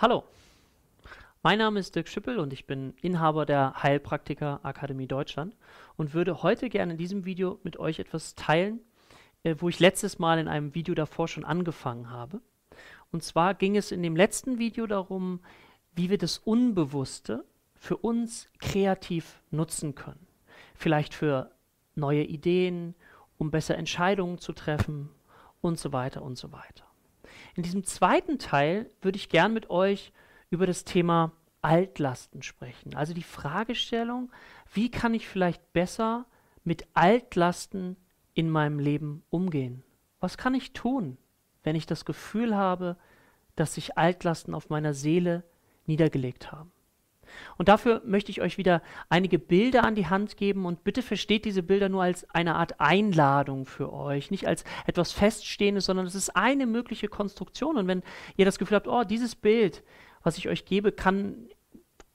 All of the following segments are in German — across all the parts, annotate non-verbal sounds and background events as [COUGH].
Hallo, mein Name ist Dirk Schippel und ich bin Inhaber der Heilpraktiker Akademie Deutschland und würde heute gerne in diesem Video mit euch etwas teilen, äh, wo ich letztes Mal in einem Video davor schon angefangen habe. Und zwar ging es in dem letzten Video darum, wie wir das Unbewusste für uns kreativ nutzen können. Vielleicht für neue Ideen, um besser Entscheidungen zu treffen und so weiter und so weiter. In diesem zweiten Teil würde ich gern mit euch über das Thema Altlasten sprechen. Also die Fragestellung, wie kann ich vielleicht besser mit Altlasten in meinem Leben umgehen? Was kann ich tun, wenn ich das Gefühl habe, dass sich Altlasten auf meiner Seele niedergelegt haben? Und dafür möchte ich euch wieder einige Bilder an die Hand geben und bitte versteht diese Bilder nur als eine Art Einladung für euch, nicht als etwas Feststehendes, sondern es ist eine mögliche Konstruktion. Und wenn ihr das Gefühl habt, oh, dieses Bild, was ich euch gebe, kann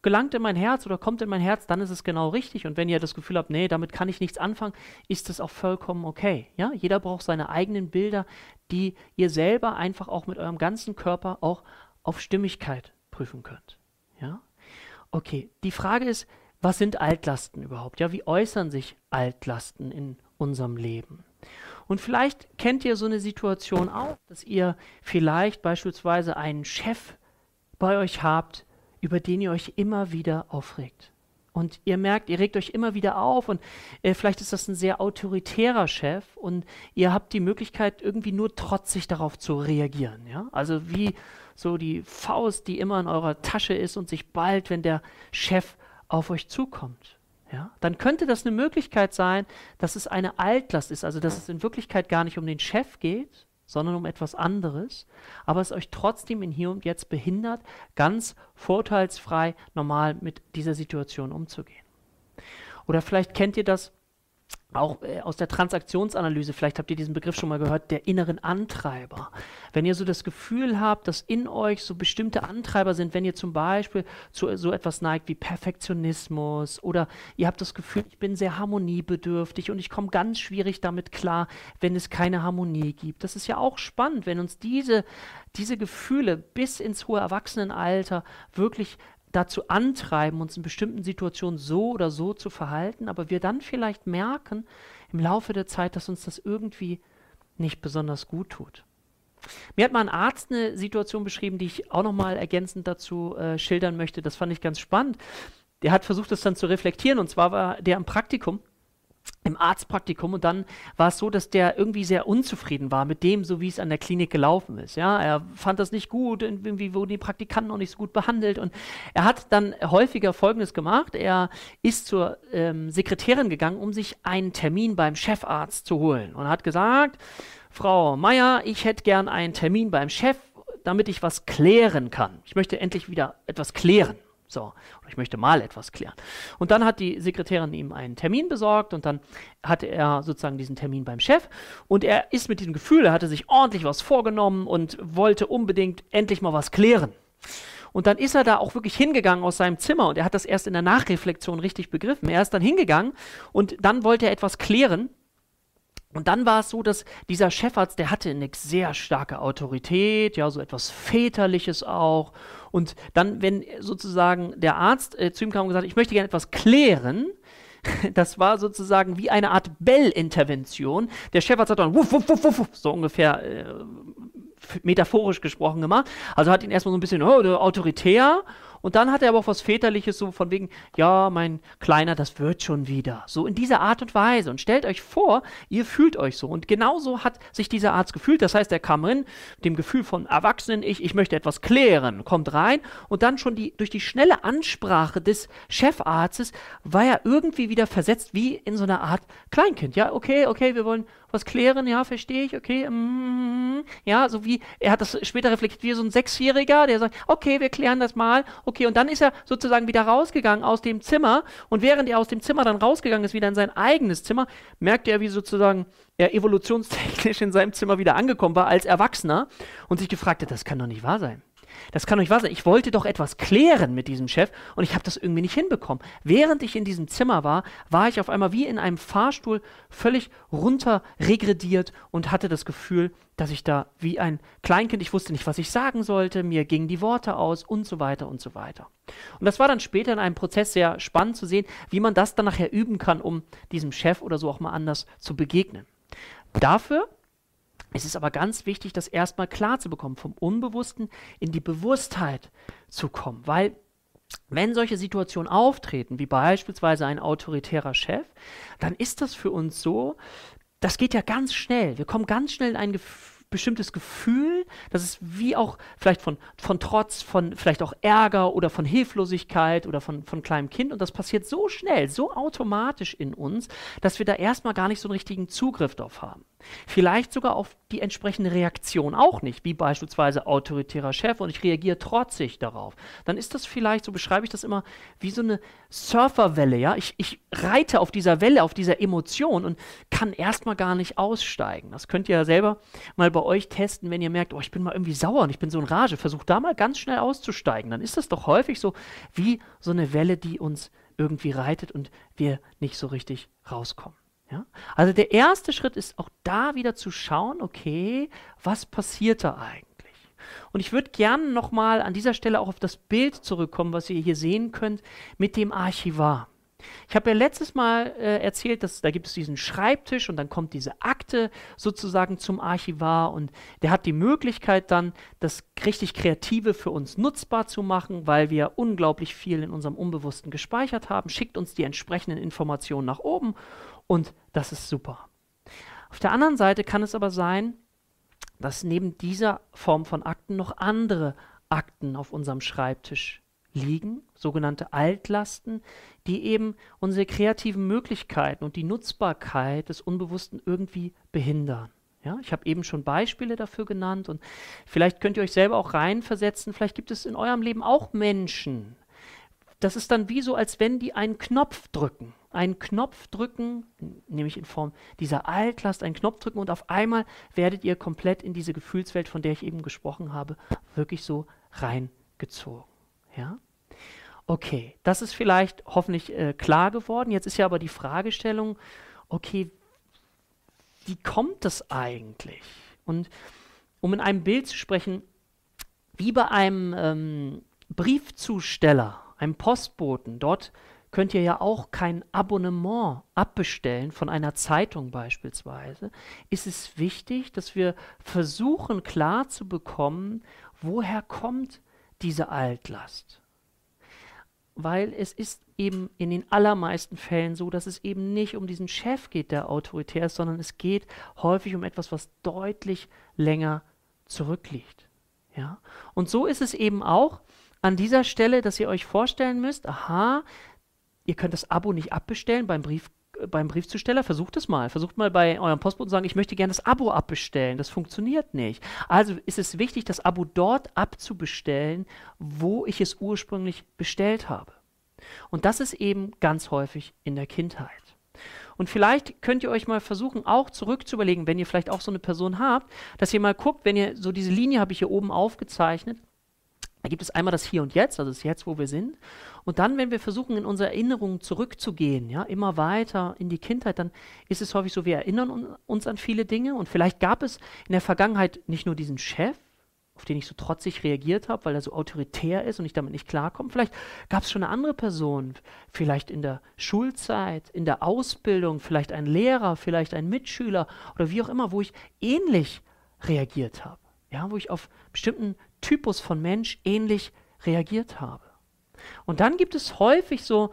gelangt in mein Herz oder kommt in mein Herz, dann ist es genau richtig. Und wenn ihr das Gefühl habt, nee, damit kann ich nichts anfangen, ist es auch vollkommen okay. Ja, jeder braucht seine eigenen Bilder, die ihr selber einfach auch mit eurem ganzen Körper auch auf Stimmigkeit prüfen könnt. Ja, Okay, die Frage ist, was sind Altlasten überhaupt? Ja, wie äußern sich Altlasten in unserem Leben? Und vielleicht kennt ihr so eine Situation auch, dass ihr vielleicht beispielsweise einen Chef bei euch habt, über den ihr euch immer wieder aufregt. Und ihr merkt, ihr regt euch immer wieder auf und äh, vielleicht ist das ein sehr autoritärer Chef und ihr habt die Möglichkeit, irgendwie nur trotzig darauf zu reagieren. Ja? Also wie so die Faust, die immer in eurer Tasche ist und sich bald, wenn der Chef auf euch zukommt. Ja? Dann könnte das eine Möglichkeit sein, dass es eine Altlast ist, also dass es in Wirklichkeit gar nicht um den Chef geht, sondern um etwas anderes, aber es euch trotzdem in hier und jetzt behindert, ganz vorteilsfrei normal mit dieser Situation umzugehen. Oder vielleicht kennt ihr das, auch äh, aus der Transaktionsanalyse, vielleicht habt ihr diesen Begriff schon mal gehört, der inneren Antreiber. Wenn ihr so das Gefühl habt, dass in euch so bestimmte Antreiber sind, wenn ihr zum Beispiel zu so etwas neigt wie Perfektionismus oder ihr habt das Gefühl, ich bin sehr harmoniebedürftig und ich komme ganz schwierig damit klar, wenn es keine Harmonie gibt. Das ist ja auch spannend, wenn uns diese, diese Gefühle bis ins hohe Erwachsenenalter wirklich dazu antreiben, uns in bestimmten Situationen so oder so zu verhalten, aber wir dann vielleicht merken im Laufe der Zeit, dass uns das irgendwie nicht besonders gut tut. Mir hat mal ein Arzt eine Situation beschrieben, die ich auch nochmal ergänzend dazu äh, schildern möchte. Das fand ich ganz spannend. Der hat versucht, das dann zu reflektieren. Und zwar war der im Praktikum im Arztpraktikum und dann war es so, dass der irgendwie sehr unzufrieden war mit dem, so wie es an der Klinik gelaufen ist. Ja, er fand das nicht gut, irgendwie wurden die Praktikanten noch nicht so gut behandelt und er hat dann häufiger Folgendes gemacht: Er ist zur ähm, Sekretärin gegangen, um sich einen Termin beim Chefarzt zu holen und hat gesagt: Frau Meier, ich hätte gern einen Termin beim Chef, damit ich was klären kann. Ich möchte endlich wieder etwas klären. So, ich möchte mal etwas klären. Und dann hat die Sekretärin ihm einen Termin besorgt und dann hatte er sozusagen diesen Termin beim Chef und er ist mit diesem Gefühl, er hatte sich ordentlich was vorgenommen und wollte unbedingt endlich mal was klären. Und dann ist er da auch wirklich hingegangen aus seinem Zimmer und er hat das erst in der Nachreflexion richtig begriffen. Er ist dann hingegangen und dann wollte er etwas klären und dann war es so, dass dieser Chefarzt, der hatte eine sehr starke Autorität, ja, so etwas Väterliches auch. Und dann, wenn sozusagen der Arzt äh, zu ihm kam und gesagt, ich möchte gerne etwas klären, [LAUGHS] das war sozusagen wie eine Art Bell-Intervention. Der Chefarzt hat dann wuff, wuff, wuff, wuff, so ungefähr äh, metaphorisch gesprochen gemacht. Also hat ihn erstmal so ein bisschen oh, autoritär und dann hat er aber auch was Väterliches, so von wegen, ja, mein Kleiner, das wird schon wieder. So in dieser Art und Weise. Und stellt euch vor, ihr fühlt euch so. Und genauso hat sich dieser Arzt gefühlt. Das heißt, er kam rein, mit dem Gefühl von Erwachsenen, ich, ich möchte etwas klären, kommt rein und dann schon die, durch die schnelle Ansprache des Chefarztes war er irgendwie wieder versetzt wie in so einer Art Kleinkind. Ja, okay, okay, wir wollen was klären, ja, verstehe ich, okay, mm, ja, so wie, er hat das später reflektiert, wie so ein Sechsjähriger, der sagt, okay, wir klären das mal, okay, und dann ist er sozusagen wieder rausgegangen aus dem Zimmer und während er aus dem Zimmer dann rausgegangen ist, wieder in sein eigenes Zimmer, merkte er, wie sozusagen er evolutionstechnisch in seinem Zimmer wieder angekommen war als Erwachsener und sich gefragt hat, das kann doch nicht wahr sein. Das kann euch wahr sein. Ich wollte doch etwas klären mit diesem Chef und ich habe das irgendwie nicht hinbekommen. Während ich in diesem Zimmer war, war ich auf einmal wie in einem Fahrstuhl völlig runter regrediert und hatte das Gefühl, dass ich da wie ein Kleinkind, ich wusste nicht, was ich sagen sollte, mir gingen die Worte aus und so weiter und so weiter. Und das war dann später in einem Prozess sehr spannend zu sehen, wie man das dann nachher üben kann, um diesem Chef oder so auch mal anders zu begegnen. Dafür es ist aber ganz wichtig, das erstmal klar zu bekommen, vom Unbewussten in die Bewusstheit zu kommen, weil wenn solche Situationen auftreten, wie beispielsweise ein autoritärer Chef, dann ist das für uns so, das geht ja ganz schnell. Wir kommen ganz schnell in ein Gefühl, bestimmtes Gefühl, das ist wie auch vielleicht von, von Trotz, von vielleicht auch Ärger oder von Hilflosigkeit oder von, von kleinem Kind. Und das passiert so schnell, so automatisch in uns, dass wir da erstmal gar nicht so einen richtigen Zugriff drauf haben. Vielleicht sogar auf die entsprechende Reaktion auch nicht, wie beispielsweise autoritärer Chef und ich reagiere trotzig darauf. Dann ist das vielleicht, so beschreibe ich das immer, wie so eine Surferwelle, ja. Ich, ich reite auf dieser Welle, auf dieser Emotion und kann erstmal gar nicht aussteigen. Das könnt ihr ja selber mal bei euch testen, wenn ihr merkt, oh, ich bin mal irgendwie sauer und ich bin so in Rage, versucht da mal ganz schnell auszusteigen. Dann ist das doch häufig so wie so eine Welle, die uns irgendwie reitet und wir nicht so richtig rauskommen. Ja? Also der erste Schritt ist auch da wieder zu schauen, okay, was passiert da eigentlich? Und ich würde gerne nochmal an dieser Stelle auch auf das Bild zurückkommen, was ihr hier sehen könnt, mit dem Archivar. Ich habe ja letztes Mal äh, erzählt, dass da gibt es diesen Schreibtisch und dann kommt diese Akte sozusagen zum Archivar und der hat die Möglichkeit dann, das richtig Kreative für uns nutzbar zu machen, weil wir unglaublich viel in unserem Unbewussten gespeichert haben, schickt uns die entsprechenden Informationen nach oben und das ist super. Auf der anderen Seite kann es aber sein, dass neben dieser Form von Akten noch andere Akten auf unserem Schreibtisch liegen, sogenannte Altlasten, die eben unsere kreativen Möglichkeiten und die Nutzbarkeit des Unbewussten irgendwie behindern. Ja, ich habe eben schon Beispiele dafür genannt und vielleicht könnt ihr euch selber auch reinversetzen. Vielleicht gibt es in eurem Leben auch Menschen. Das ist dann wie so, als wenn die einen Knopf drücken. Einen Knopf drücken, nämlich in Form dieser Altlast, einen Knopf drücken und auf einmal werdet ihr komplett in diese Gefühlswelt, von der ich eben gesprochen habe, wirklich so reingezogen. Ja? Okay, das ist vielleicht hoffentlich äh, klar geworden. Jetzt ist ja aber die Fragestellung, okay, wie kommt das eigentlich? Und um in einem Bild zu sprechen, wie bei einem ähm, Briefzusteller, einem Postboten, dort könnt ihr ja auch kein Abonnement abbestellen von einer Zeitung beispielsweise, ist es wichtig, dass wir versuchen klar zu bekommen, woher kommt diese Altlast weil es ist eben in den allermeisten Fällen so, dass es eben nicht um diesen Chef geht, der autoritär ist, sondern es geht häufig um etwas, was deutlich länger zurückliegt. Ja? Und so ist es eben auch an dieser Stelle, dass ihr euch vorstellen müsst, aha, ihr könnt das Abo nicht abbestellen beim Brief beim Briefzusteller, versucht es mal. Versucht mal bei eurem Postboten zu sagen, ich möchte gerne das Abo abbestellen. Das funktioniert nicht. Also ist es wichtig, das Abo dort abzubestellen, wo ich es ursprünglich bestellt habe. Und das ist eben ganz häufig in der Kindheit. Und vielleicht könnt ihr euch mal versuchen, auch zurückzuüberlegen, wenn ihr vielleicht auch so eine Person habt, dass ihr mal guckt, wenn ihr so diese Linie habe ich hier oben aufgezeichnet, da gibt es einmal das Hier und Jetzt, also das Jetzt, wo wir sind. Und dann, wenn wir versuchen, in unsere Erinnerungen zurückzugehen, ja, immer weiter in die Kindheit, dann ist es häufig so, wir erinnern uns an viele Dinge. Und vielleicht gab es in der Vergangenheit nicht nur diesen Chef, auf den ich so trotzig reagiert habe, weil er so autoritär ist und ich damit nicht klarkomme. Vielleicht gab es schon eine andere Person, vielleicht in der Schulzeit, in der Ausbildung, vielleicht ein Lehrer, vielleicht ein Mitschüler oder wie auch immer, wo ich ähnlich reagiert habe. Ja, wo ich auf bestimmten Typus von Mensch ähnlich reagiert habe. Und dann gibt es häufig so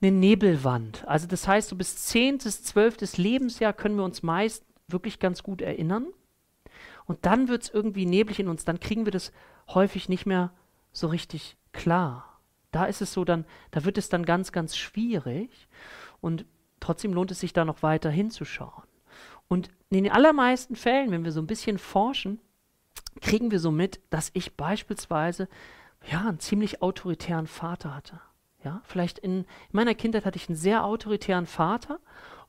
eine Nebelwand. Also das heißt, so bis 10. bis 12. Lebensjahr können wir uns meist wirklich ganz gut erinnern. Und dann wird es irgendwie neblig in uns, dann kriegen wir das häufig nicht mehr so richtig klar. Da ist es so, dann, da wird es dann ganz, ganz schwierig. Und trotzdem lohnt es sich da noch weiter hinzuschauen. Und in den allermeisten Fällen, wenn wir so ein bisschen forschen, kriegen wir so mit, dass ich beispielsweise ja, einen ziemlich autoritären Vater hatte. Ja, vielleicht in, in meiner Kindheit hatte ich einen sehr autoritären Vater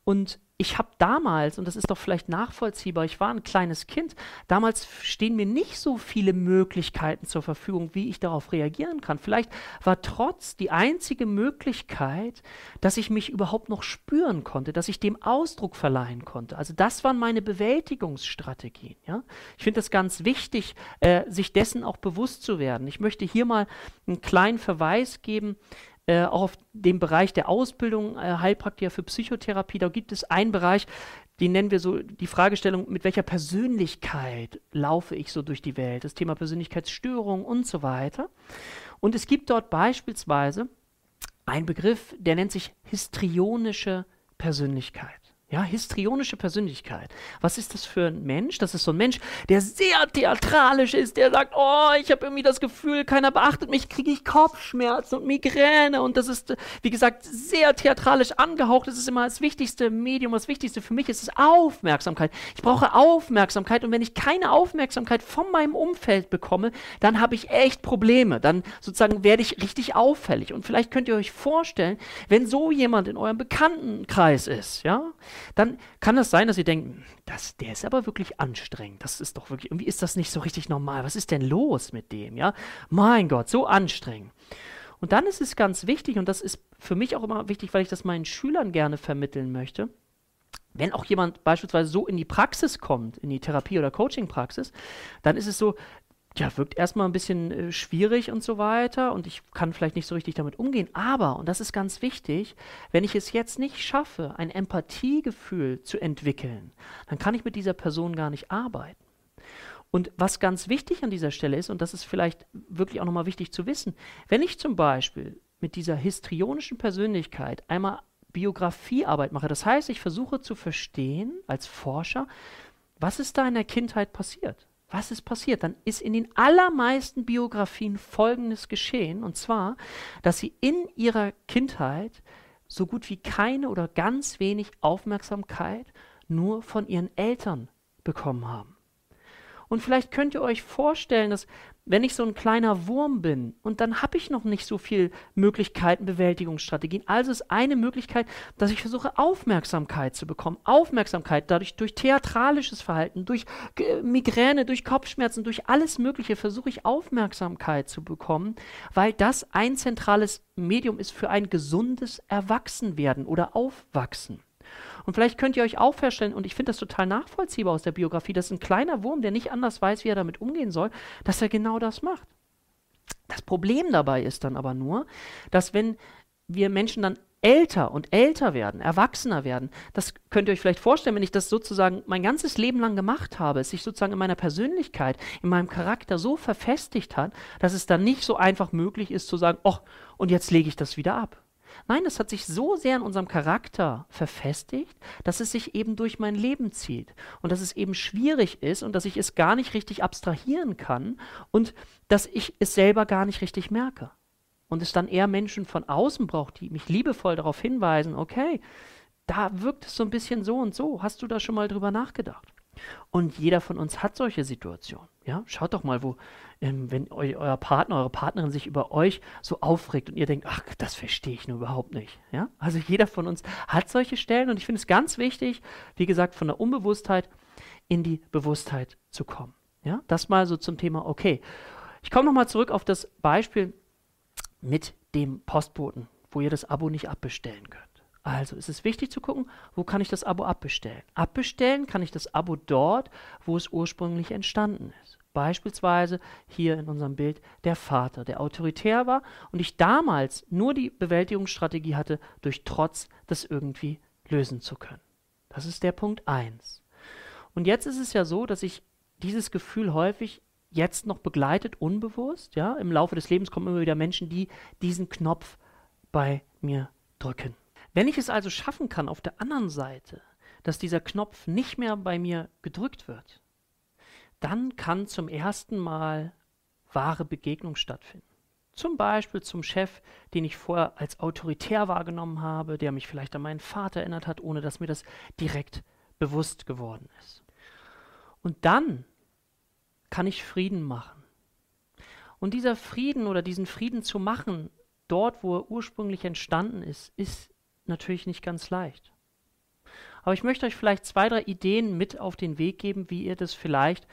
Und ich habe damals, und das ist doch vielleicht nachvollziehbar, ich war ein kleines Kind, damals stehen mir nicht so viele Möglichkeiten zur Verfügung, wie ich darauf reagieren kann. Vielleicht war trotz die einzige Möglichkeit, dass ich mich überhaupt noch spüren konnte, dass ich dem Ausdruck verleihen konnte. Also das waren meine Bewältigungsstrategien. Ja? Ich finde es ganz wichtig, äh, sich dessen auch bewusst zu werden. Ich möchte hier mal einen kleinen Verweis geben äh, auch auf dem Bereich der Ausbildung äh, Heilpraktiker für Psychotherapie. Da gibt es einen Bereich, den nennen wir so die Fragestellung, mit welcher Persönlichkeit laufe ich so durch die Welt, das Thema Persönlichkeitsstörung und so weiter. Und es gibt dort beispielsweise einen Begriff, der nennt sich histrionische Persönlichkeit. Ja, histrionische Persönlichkeit. Was ist das für ein Mensch? Das ist so ein Mensch, der sehr theatralisch ist, der sagt, oh, ich habe irgendwie das Gefühl, keiner beachtet mich, kriege ich Kopfschmerzen und Migräne und das ist, wie gesagt, sehr theatralisch angehaucht. Das ist immer das wichtigste Medium, das wichtigste für mich ist es Aufmerksamkeit. Ich brauche Aufmerksamkeit und wenn ich keine Aufmerksamkeit von meinem Umfeld bekomme, dann habe ich echt Probleme. Dann sozusagen werde ich richtig auffällig und vielleicht könnt ihr euch vorstellen, wenn so jemand in eurem Bekanntenkreis ist, ja, dann kann es sein, dass ihr denkt, das, der ist aber wirklich anstrengend. Das ist doch wirklich, irgendwie ist das nicht so richtig normal. Was ist denn los mit dem? Ja, mein Gott, so anstrengend. Und dann ist es ganz wichtig, und das ist für mich auch immer wichtig, weil ich das meinen Schülern gerne vermitteln möchte, wenn auch jemand beispielsweise so in die Praxis kommt, in die Therapie- oder Coaching-Praxis, dann ist es so, ja, wirkt erstmal ein bisschen äh, schwierig und so weiter und ich kann vielleicht nicht so richtig damit umgehen. Aber, und das ist ganz wichtig, wenn ich es jetzt nicht schaffe, ein Empathiegefühl zu entwickeln, dann kann ich mit dieser Person gar nicht arbeiten. Und was ganz wichtig an dieser Stelle ist, und das ist vielleicht wirklich auch nochmal wichtig zu wissen, wenn ich zum Beispiel mit dieser histrionischen Persönlichkeit einmal Biografiearbeit mache, das heißt, ich versuche zu verstehen als Forscher, was ist da in der Kindheit passiert? Was ist passiert? Dann ist in den allermeisten Biografien Folgendes geschehen, und zwar, dass sie in ihrer Kindheit so gut wie keine oder ganz wenig Aufmerksamkeit nur von ihren Eltern bekommen haben. Und vielleicht könnt ihr euch vorstellen, dass wenn ich so ein kleiner Wurm bin und dann habe ich noch nicht so viele Möglichkeiten, Bewältigungsstrategien. Also ist eine Möglichkeit, dass ich versuche, Aufmerksamkeit zu bekommen. Aufmerksamkeit dadurch durch theatralisches Verhalten, durch äh, Migräne, durch Kopfschmerzen, durch alles Mögliche versuche ich Aufmerksamkeit zu bekommen, weil das ein zentrales Medium ist für ein gesundes Erwachsenwerden oder Aufwachsen. Und vielleicht könnt ihr euch auch vorstellen, und ich finde das total nachvollziehbar aus der Biografie, dass ein kleiner Wurm, der nicht anders weiß, wie er damit umgehen soll, dass er genau das macht. Das Problem dabei ist dann aber nur, dass wenn wir Menschen dann älter und älter werden, erwachsener werden, das könnt ihr euch vielleicht vorstellen, wenn ich das sozusagen mein ganzes Leben lang gemacht habe, es sich sozusagen in meiner Persönlichkeit, in meinem Charakter so verfestigt hat, dass es dann nicht so einfach möglich ist zu sagen, oh, und jetzt lege ich das wieder ab. Nein, es hat sich so sehr in unserem Charakter verfestigt, dass es sich eben durch mein Leben zieht und dass es eben schwierig ist und dass ich es gar nicht richtig abstrahieren kann und dass ich es selber gar nicht richtig merke. Und es dann eher Menschen von außen braucht, die mich liebevoll darauf hinweisen, okay, da wirkt es so ein bisschen so und so. Hast du da schon mal drüber nachgedacht? Und jeder von uns hat solche Situationen. Ja, schaut doch mal, wo, ähm, wenn eu, euer Partner, eure Partnerin sich über euch so aufregt und ihr denkt, ach, das verstehe ich nur überhaupt nicht. Ja, also jeder von uns hat solche Stellen und ich finde es ganz wichtig, wie gesagt, von der Unbewusstheit in die Bewusstheit zu kommen. Ja, das mal so zum Thema, okay. Ich komme nochmal zurück auf das Beispiel mit dem Postboten, wo ihr das Abo nicht abbestellen könnt. Also es ist wichtig zu gucken, wo kann ich das Abo abbestellen. Abbestellen kann ich das Abo dort, wo es ursprünglich entstanden ist. Beispielsweise hier in unserem Bild der Vater, der autoritär war und ich damals nur die Bewältigungsstrategie hatte, durch Trotz das irgendwie lösen zu können. Das ist der Punkt 1. Und jetzt ist es ja so, dass ich dieses Gefühl häufig jetzt noch begleitet, unbewusst. Ja? Im Laufe des Lebens kommen immer wieder Menschen, die diesen Knopf bei mir drücken. Wenn ich es also schaffen kann, auf der anderen Seite, dass dieser Knopf nicht mehr bei mir gedrückt wird, dann kann zum ersten Mal wahre Begegnung stattfinden. Zum Beispiel zum Chef, den ich vorher als autoritär wahrgenommen habe, der mich vielleicht an meinen Vater erinnert hat, ohne dass mir das direkt bewusst geworden ist. Und dann kann ich Frieden machen. Und dieser Frieden oder diesen Frieden zu machen, dort, wo er ursprünglich entstanden ist, ist natürlich nicht ganz leicht. Aber ich möchte euch vielleicht zwei, drei Ideen mit auf den Weg geben, wie ihr das vielleicht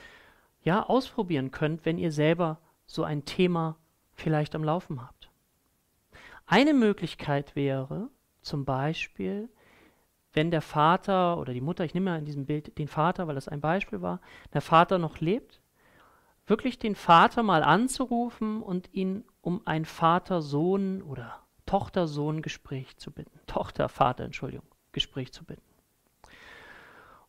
ja ausprobieren könnt, wenn ihr selber so ein Thema vielleicht am Laufen habt. Eine Möglichkeit wäre zum Beispiel, wenn der Vater oder die Mutter, ich nehme ja in diesem Bild den Vater, weil das ein Beispiel war, der Vater noch lebt, wirklich den Vater mal anzurufen und ihn um ein Vater-Sohn oder Tochter-Sohn-Gespräch zu bitten. Tochter-Vater, Entschuldigung, Gespräch zu bitten.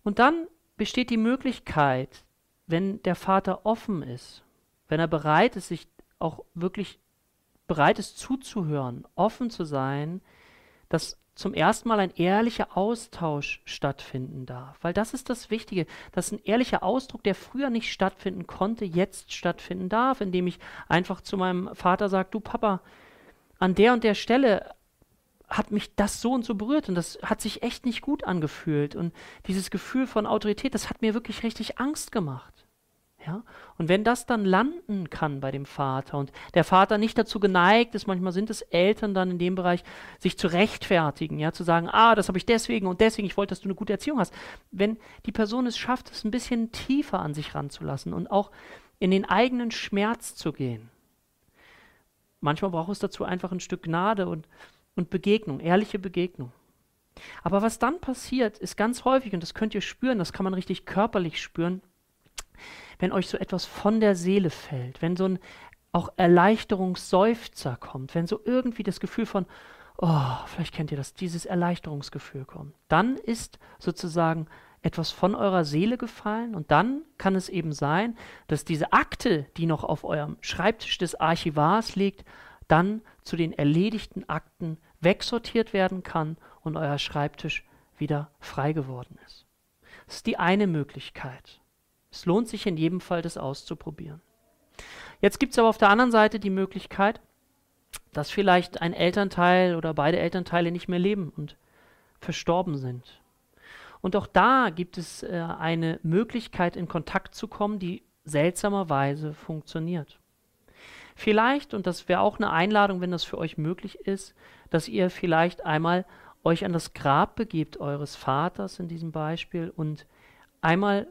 Und dann besteht die Möglichkeit, wenn der Vater offen ist, wenn er bereit ist, sich auch wirklich bereit ist zuzuhören, offen zu sein, dass zum ersten Mal ein ehrlicher Austausch stattfinden darf. Weil das ist das Wichtige, dass ein ehrlicher Ausdruck, der früher nicht stattfinden konnte, jetzt stattfinden darf, indem ich einfach zu meinem Vater sage, du Papa, an der und der Stelle hat mich das so und so berührt und das hat sich echt nicht gut angefühlt. Und dieses Gefühl von Autorität, das hat mir wirklich richtig Angst gemacht. Ja? Und wenn das dann landen kann bei dem Vater und der Vater nicht dazu geneigt ist, manchmal sind es Eltern dann in dem Bereich, sich zu rechtfertigen, ja, zu sagen, ah, das habe ich deswegen und deswegen, ich wollte, dass du eine gute Erziehung hast. Wenn die Person es schafft, es ein bisschen tiefer an sich ranzulassen und auch in den eigenen Schmerz zu gehen. Manchmal braucht es dazu einfach ein Stück Gnade und, und Begegnung, ehrliche Begegnung. Aber was dann passiert, ist ganz häufig, und das könnt ihr spüren, das kann man richtig körperlich spüren, wenn euch so etwas von der Seele fällt, wenn so ein auch Erleichterungsseufzer kommt, wenn so irgendwie das Gefühl von, oh, vielleicht kennt ihr das, dieses Erleichterungsgefühl kommt, dann ist sozusagen etwas von eurer Seele gefallen und dann kann es eben sein, dass diese Akte, die noch auf eurem Schreibtisch des Archivars liegt, dann zu den erledigten Akten wegsortiert werden kann und euer Schreibtisch wieder frei geworden ist. Das ist die eine Möglichkeit. Es lohnt sich in jedem Fall, das auszuprobieren. Jetzt gibt es aber auf der anderen Seite die Möglichkeit, dass vielleicht ein Elternteil oder beide Elternteile nicht mehr leben und verstorben sind. Und auch da gibt es äh, eine Möglichkeit, in Kontakt zu kommen, die seltsamerweise funktioniert. Vielleicht, und das wäre auch eine Einladung, wenn das für euch möglich ist, dass ihr vielleicht einmal euch an das Grab begebt eures Vaters in diesem Beispiel und einmal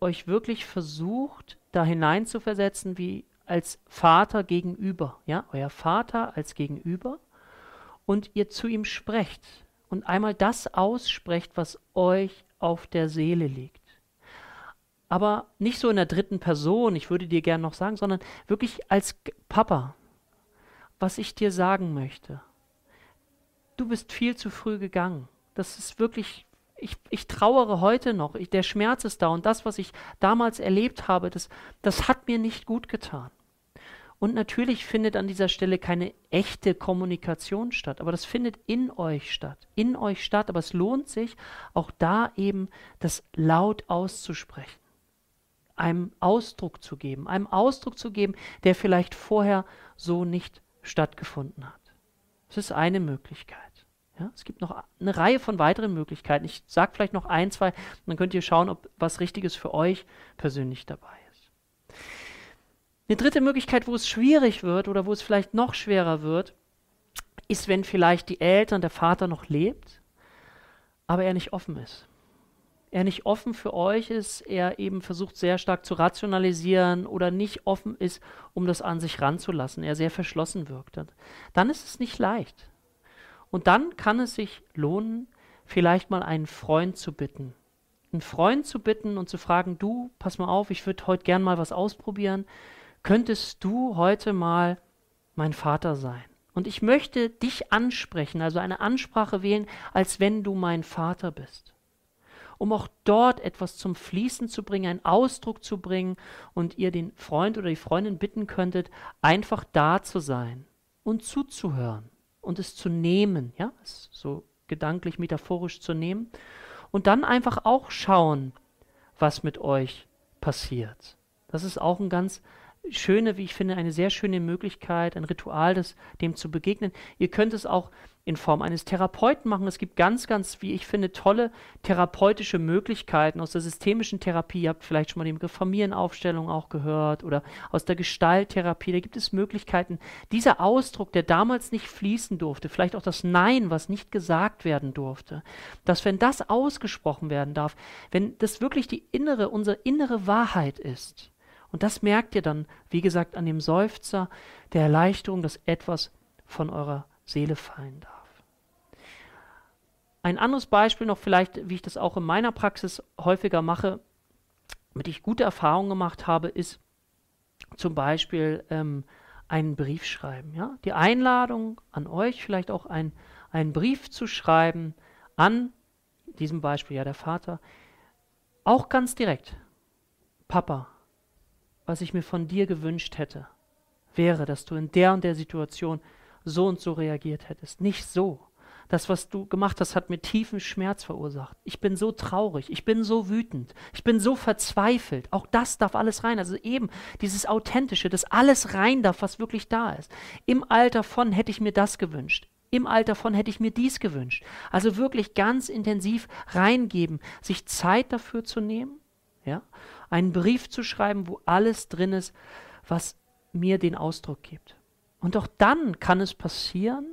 euch wirklich versucht, da hineinzuversetzen, wie als Vater gegenüber, ja, euer Vater als Gegenüber und ihr zu ihm sprecht und einmal das aussprecht, was euch auf der Seele liegt. Aber nicht so in der dritten Person, ich würde dir gerne noch sagen, sondern wirklich als Papa, was ich dir sagen möchte. Du bist viel zu früh gegangen. Das ist wirklich ich, ich trauere heute noch, ich, der Schmerz ist da und das, was ich damals erlebt habe, das, das hat mir nicht gut getan. Und natürlich findet an dieser Stelle keine echte Kommunikation statt, aber das findet in euch statt, in euch statt, aber es lohnt sich auch da eben das laut auszusprechen, einem Ausdruck zu geben, einem Ausdruck zu geben, der vielleicht vorher so nicht stattgefunden hat. Das ist eine Möglichkeit. Ja, es gibt noch eine Reihe von weiteren Möglichkeiten. Ich sage vielleicht noch ein, zwei, dann könnt ihr schauen, ob was Richtiges für euch persönlich dabei ist. Eine dritte Möglichkeit, wo es schwierig wird oder wo es vielleicht noch schwerer wird, ist, wenn vielleicht die Eltern, der Vater noch lebt, aber er nicht offen ist. Er nicht offen für euch ist, er eben versucht sehr stark zu rationalisieren oder nicht offen ist, um das an sich ranzulassen, er sehr verschlossen wirkt. Dann ist es nicht leicht. Und dann kann es sich lohnen, vielleicht mal einen Freund zu bitten. Einen Freund zu bitten und zu fragen, du, pass mal auf, ich würde heute gern mal was ausprobieren. Könntest du heute mal mein Vater sein? Und ich möchte dich ansprechen, also eine Ansprache wählen, als wenn du mein Vater bist. Um auch dort etwas zum Fließen zu bringen, einen Ausdruck zu bringen und ihr den Freund oder die Freundin bitten könntet, einfach da zu sein und zuzuhören und es zu nehmen, ja, es so gedanklich, metaphorisch zu nehmen und dann einfach auch schauen, was mit euch passiert. Das ist auch ein ganz schöne, wie ich finde, eine sehr schöne Möglichkeit, ein Ritual, das, dem zu begegnen. Ihr könnt es auch in Form eines Therapeuten machen. Es gibt ganz, ganz, wie ich finde, tolle therapeutische Möglichkeiten aus der systemischen Therapie. Ihr habt vielleicht schon mal den Begriff Familienaufstellung auch gehört oder aus der Gestalttherapie. Da gibt es Möglichkeiten. Dieser Ausdruck, der damals nicht fließen durfte, vielleicht auch das Nein, was nicht gesagt werden durfte, dass wenn das ausgesprochen werden darf, wenn das wirklich die innere, unsere innere Wahrheit ist, und das merkt ihr dann, wie gesagt, an dem Seufzer der Erleichterung, dass etwas von eurer Seele fallen darf. Ein anderes Beispiel noch vielleicht, wie ich das auch in meiner Praxis häufiger mache, mit ich gute Erfahrungen gemacht habe, ist zum Beispiel ähm, einen Brief schreiben. Ja? Die Einladung an euch, vielleicht auch ein, einen Brief zu schreiben an, diesem Beispiel ja der Vater, auch ganz direkt. Papa, was ich mir von dir gewünscht hätte, wäre, dass du in der und der Situation so und so reagiert hättest. Nicht so. Das, was du gemacht hast, hat mir tiefen Schmerz verursacht. Ich bin so traurig, ich bin so wütend, ich bin so verzweifelt. Auch das darf alles rein. Also eben dieses Authentische, dass alles rein darf, was wirklich da ist. Im Alter von hätte ich mir das gewünscht. Im Alter von hätte ich mir dies gewünscht. Also wirklich ganz intensiv reingeben, sich Zeit dafür zu nehmen, ja, einen Brief zu schreiben, wo alles drin ist, was mir den Ausdruck gibt. Und auch dann kann es passieren,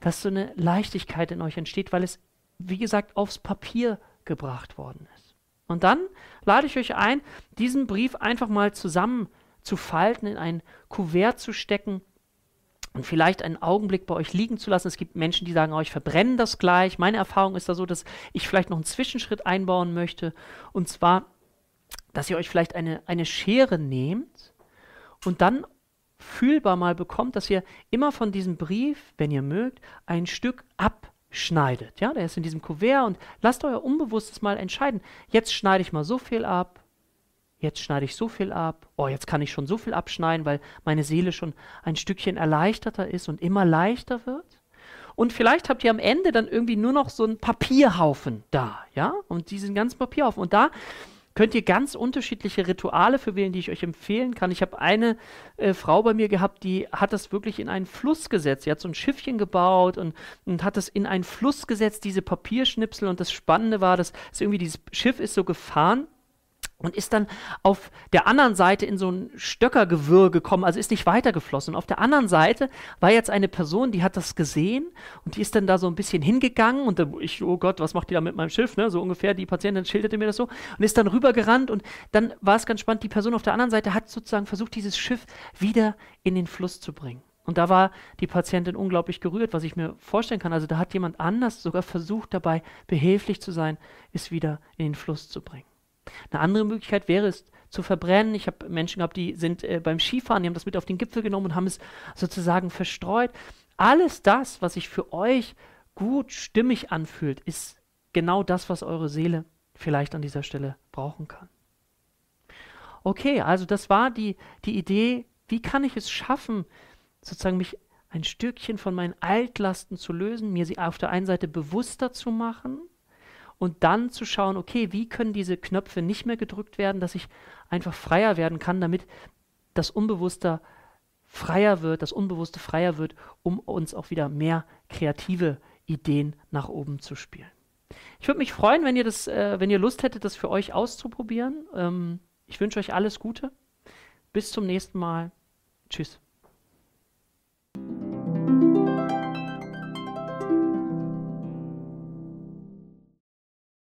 dass so eine Leichtigkeit in euch entsteht, weil es, wie gesagt, aufs Papier gebracht worden ist. Und dann lade ich euch ein, diesen Brief einfach mal zusammen zu falten, in ein Kuvert zu stecken und vielleicht einen Augenblick bei euch liegen zu lassen. Es gibt Menschen, die sagen, oh, ich verbrenne das gleich. Meine Erfahrung ist da so, dass ich vielleicht noch einen Zwischenschritt einbauen möchte. Und zwar, dass ihr euch vielleicht eine, eine Schere nehmt und dann fühlbar mal bekommt, dass ihr immer von diesem Brief, wenn ihr mögt, ein Stück abschneidet. Ja, der ist in diesem Kuvert und lasst euer Unbewusstes mal entscheiden. Jetzt schneide ich mal so viel ab. Jetzt schneide ich so viel ab. Oh, jetzt kann ich schon so viel abschneiden, weil meine Seele schon ein Stückchen erleichterter ist und immer leichter wird. Und vielleicht habt ihr am Ende dann irgendwie nur noch so einen Papierhaufen da, ja? Und diesen ganzen Papierhaufen. Und da könnt ihr ganz unterschiedliche Rituale für wählen, die ich euch empfehlen kann. Ich habe eine äh, Frau bei mir gehabt, die hat das wirklich in einen Fluss gesetzt. Sie hat so ein Schiffchen gebaut und, und hat das in einen Fluss gesetzt, diese Papierschnipsel. Und das Spannende war, dass, dass irgendwie dieses Schiff ist so gefahren und ist dann auf der anderen Seite in so ein Stöckergewirr gekommen, also ist nicht weitergeflossen. Und auf der anderen Seite war jetzt eine Person, die hat das gesehen und die ist dann da so ein bisschen hingegangen und ich, oh Gott, was macht die da mit meinem Schiff, ne? So ungefähr, die Patientin schilderte mir das so und ist dann rübergerannt und dann war es ganz spannend, die Person auf der anderen Seite hat sozusagen versucht, dieses Schiff wieder in den Fluss zu bringen. Und da war die Patientin unglaublich gerührt, was ich mir vorstellen kann. Also da hat jemand anders sogar versucht, dabei behilflich zu sein, es wieder in den Fluss zu bringen. Eine andere Möglichkeit wäre es zu verbrennen. Ich habe Menschen gehabt, die sind äh, beim Skifahren, die haben das mit auf den Gipfel genommen und haben es sozusagen verstreut. Alles das, was sich für euch gut stimmig anfühlt, ist genau das, was eure Seele vielleicht an dieser Stelle brauchen kann. Okay, also das war die, die Idee, wie kann ich es schaffen, sozusagen mich ein Stückchen von meinen Altlasten zu lösen, mir sie auf der einen Seite bewusster zu machen und dann zu schauen, okay, wie können diese Knöpfe nicht mehr gedrückt werden, dass ich einfach freier werden kann, damit das Unbewusste freier wird, das Unbewusste freier wird, um uns auch wieder mehr kreative Ideen nach oben zu spielen. Ich würde mich freuen, wenn ihr das, äh, wenn ihr Lust hättet, das für euch auszuprobieren. Ähm, ich wünsche euch alles Gute. Bis zum nächsten Mal. Tschüss.